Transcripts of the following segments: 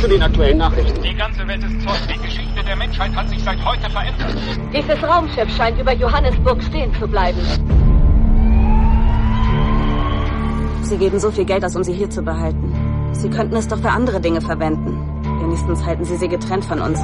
Zu den aktuellen Nachrichten. Die ganze Welt ist Zeug. Die Geschichte der Menschheit hat sich seit heute verändert. Dieses Raumschiff scheint über Johannesburg stehen zu bleiben. Sie geben so viel Geld aus, um sie hier zu behalten. Sie könnten es doch für andere Dinge verwenden. Wenigstens halten Sie sie getrennt von uns.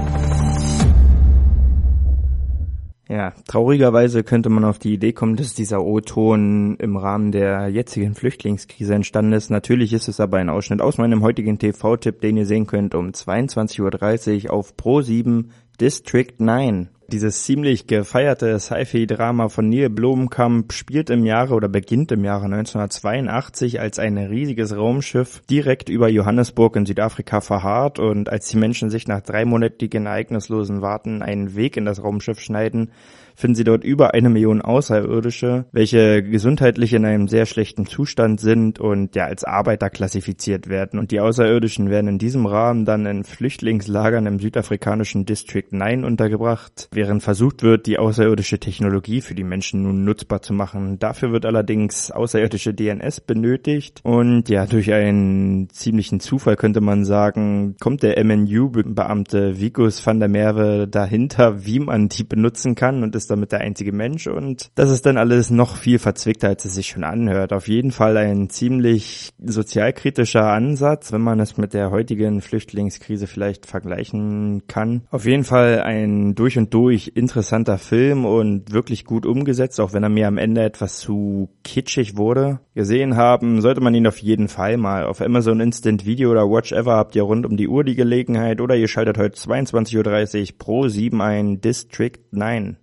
Ja, traurigerweise könnte man auf die Idee kommen, dass dieser O-Ton im Rahmen der jetzigen Flüchtlingskrise entstanden ist. Natürlich ist es aber ein Ausschnitt aus meinem heutigen TV-Tipp, den ihr sehen könnt um 22.30 Uhr auf Pro7 District 9. Dieses ziemlich gefeierte Sci-Fi-Drama von Neil Blomkamp spielt im Jahre oder beginnt im Jahre 1982, als ein riesiges Raumschiff direkt über Johannesburg in Südafrika verharrt und als die Menschen sich nach dreimonatigen ereignislosen Warten einen Weg in das Raumschiff schneiden, finden sie dort über eine Million Außerirdische, welche gesundheitlich in einem sehr schlechten Zustand sind und ja als Arbeiter klassifiziert werden. Und die Außerirdischen werden in diesem Rahmen dann in Flüchtlingslagern im südafrikanischen District 9 untergebracht, während versucht wird, die außerirdische Technologie für die Menschen nun nutzbar zu machen. Dafür wird allerdings außerirdische DNS benötigt und ja, durch einen ziemlichen Zufall könnte man sagen, kommt der MNU-Beamte Vigus van der Merwe dahinter, wie man die benutzen kann und ist damit der einzige Mensch und das ist dann alles noch viel verzwickter, als es sich schon anhört. Auf jeden Fall ein ziemlich sozialkritischer Ansatz, wenn man es mit der heutigen Flüchtlingskrise vielleicht vergleichen kann. Auf jeden Fall ein durch und durch interessanter Film und wirklich gut umgesetzt, auch wenn er mir am Ende etwas zu kitschig wurde. Gesehen haben sollte man ihn auf jeden Fall mal. Auf Amazon Instant Video oder Watch Ever habt ihr rund um die Uhr die Gelegenheit oder ihr schaltet heute 22.30 Uhr pro 7 ein District 9.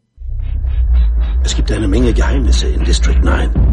Es gibt eine Menge Geheimnisse in District 9.